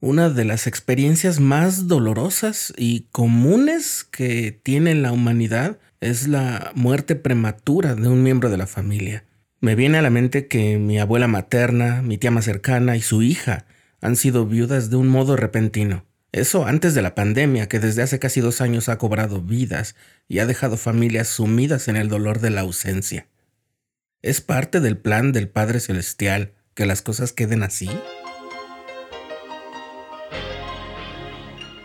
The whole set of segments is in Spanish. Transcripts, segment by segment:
Una de las experiencias más dolorosas y comunes que tiene la humanidad es la muerte prematura de un miembro de la familia. Me viene a la mente que mi abuela materna, mi tía más cercana y su hija han sido viudas de un modo repentino. Eso antes de la pandemia, que desde hace casi dos años ha cobrado vidas y ha dejado familias sumidas en el dolor de la ausencia. ¿Es parte del plan del Padre Celestial que las cosas queden así?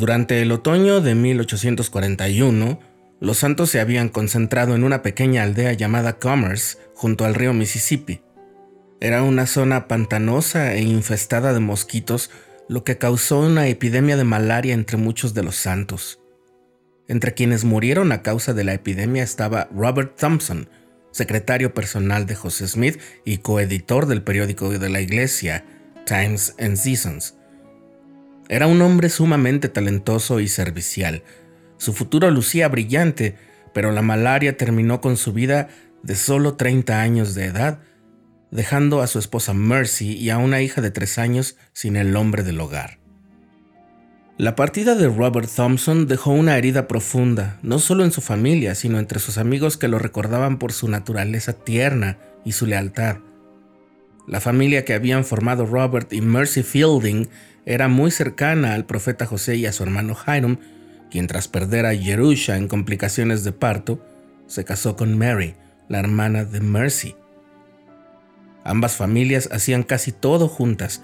Durante el otoño de 1841, los santos se habían concentrado en una pequeña aldea llamada Commerce, junto al río Mississippi. Era una zona pantanosa e infestada de mosquitos, lo que causó una epidemia de malaria entre muchos de los santos. Entre quienes murieron a causa de la epidemia estaba Robert Thompson, secretario personal de José Smith y coeditor del periódico de la iglesia, Times and Seasons. Era un hombre sumamente talentoso y servicial. Su futuro lucía brillante, pero la malaria terminó con su vida de solo 30 años de edad, dejando a su esposa Mercy y a una hija de 3 años sin el hombre del hogar. La partida de Robert Thompson dejó una herida profunda, no solo en su familia, sino entre sus amigos que lo recordaban por su naturaleza tierna y su lealtad. La familia que habían formado Robert y Mercy Fielding era muy cercana al profeta José y a su hermano Hiram, quien tras perder a Jerusha en complicaciones de parto, se casó con Mary, la hermana de Mercy. Ambas familias hacían casi todo juntas,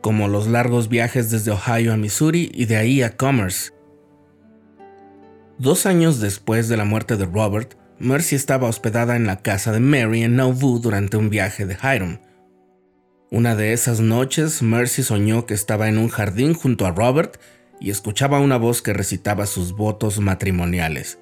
como los largos viajes desde Ohio a Missouri y de ahí a Commerce. Dos años después de la muerte de Robert, Mercy estaba hospedada en la casa de Mary en Nauvoo durante un viaje de Hiram. Una de esas noches, Mercy soñó que estaba en un jardín junto a Robert y escuchaba una voz que recitaba sus votos matrimoniales.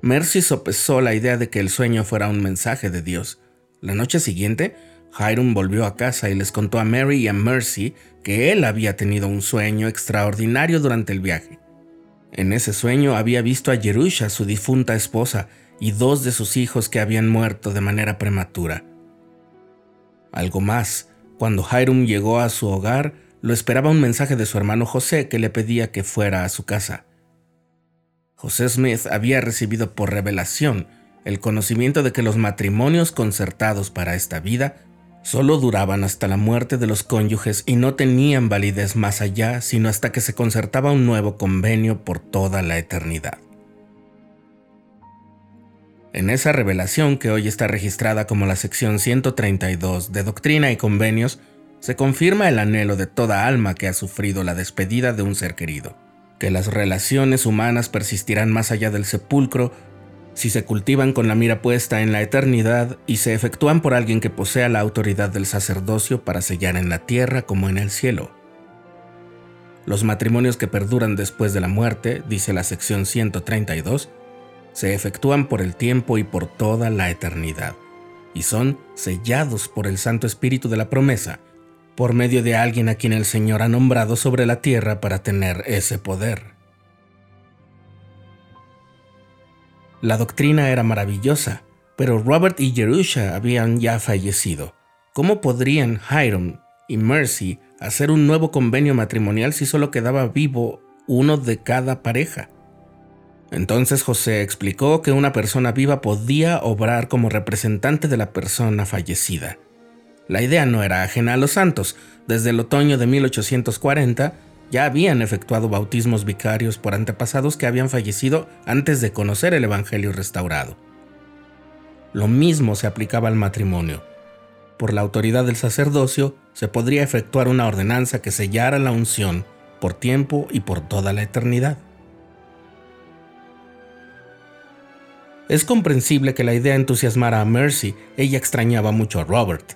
Mercy sopesó la idea de que el sueño fuera un mensaje de Dios. La noche siguiente, Hiram volvió a casa y les contó a Mary y a Mercy que él había tenido un sueño extraordinario durante el viaje. En ese sueño había visto a Jerusha, su difunta esposa, y dos de sus hijos que habían muerto de manera prematura. Algo más, cuando Hiram llegó a su hogar, lo esperaba un mensaje de su hermano José que le pedía que fuera a su casa. José Smith había recibido por revelación el conocimiento de que los matrimonios concertados para esta vida solo duraban hasta la muerte de los cónyuges y no tenían validez más allá sino hasta que se concertaba un nuevo convenio por toda la eternidad. En esa revelación que hoy está registrada como la sección 132 de Doctrina y Convenios, se confirma el anhelo de toda alma que ha sufrido la despedida de un ser querido, que las relaciones humanas persistirán más allá del sepulcro si se cultivan con la mira puesta en la eternidad y se efectúan por alguien que posea la autoridad del sacerdocio para sellar en la tierra como en el cielo. Los matrimonios que perduran después de la muerte, dice la sección 132, se efectúan por el tiempo y por toda la eternidad, y son sellados por el Santo Espíritu de la promesa, por medio de alguien a quien el Señor ha nombrado sobre la tierra para tener ese poder. La doctrina era maravillosa, pero Robert y Jerusha habían ya fallecido. ¿Cómo podrían Hiram y Mercy hacer un nuevo convenio matrimonial si solo quedaba vivo uno de cada pareja? Entonces José explicó que una persona viva podía obrar como representante de la persona fallecida. La idea no era ajena a los santos. Desde el otoño de 1840 ya habían efectuado bautismos vicarios por antepasados que habían fallecido antes de conocer el Evangelio restaurado. Lo mismo se aplicaba al matrimonio. Por la autoridad del sacerdocio se podría efectuar una ordenanza que sellara la unción por tiempo y por toda la eternidad. Es comprensible que la idea entusiasmara a Mercy, ella extrañaba mucho a Robert.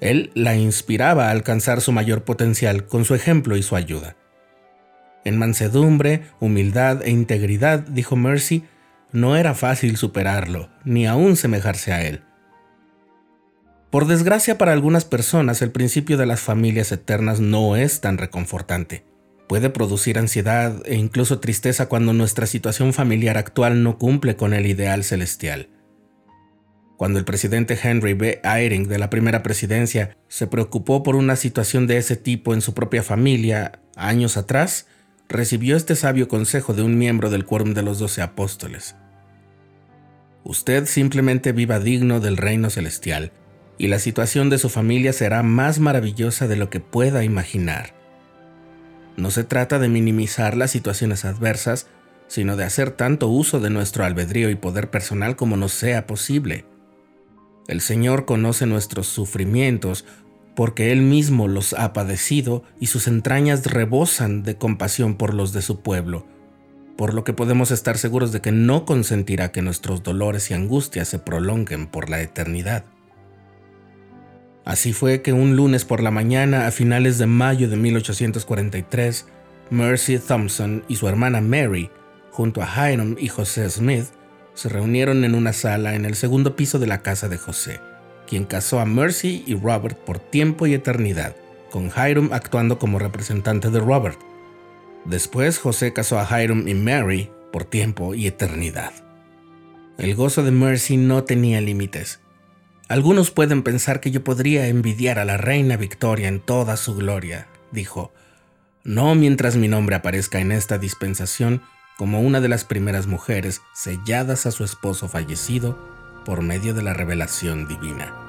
Él la inspiraba a alcanzar su mayor potencial con su ejemplo y su ayuda. En mansedumbre, humildad e integridad, dijo Mercy, no era fácil superarlo, ni aún semejarse a él. Por desgracia para algunas personas, el principio de las familias eternas no es tan reconfortante. Puede producir ansiedad e incluso tristeza cuando nuestra situación familiar actual no cumple con el ideal celestial. Cuando el presidente Henry B. Eyring de la primera presidencia se preocupó por una situación de ese tipo en su propia familia años atrás, recibió este sabio consejo de un miembro del Quórum de los Doce Apóstoles. Usted simplemente viva digno del reino celestial y la situación de su familia será más maravillosa de lo que pueda imaginar. No se trata de minimizar las situaciones adversas, sino de hacer tanto uso de nuestro albedrío y poder personal como nos sea posible. El Señor conoce nuestros sufrimientos porque Él mismo los ha padecido y sus entrañas rebosan de compasión por los de su pueblo, por lo que podemos estar seguros de que no consentirá que nuestros dolores y angustias se prolonguen por la eternidad. Así fue que un lunes por la mañana, a finales de mayo de 1843, Mercy Thompson y su hermana Mary, junto a Hiram y José Smith, se reunieron en una sala en el segundo piso de la casa de José, quien casó a Mercy y Robert por tiempo y eternidad, con Hiram actuando como representante de Robert. Después José casó a Hiram y Mary por tiempo y eternidad. El gozo de Mercy no tenía límites algunos pueden pensar que yo podría envidiar a la reina Victoria en toda su gloria, dijo. No mientras mi nombre aparezca en esta dispensación como una de las primeras mujeres selladas a su esposo fallecido por medio de la revelación divina.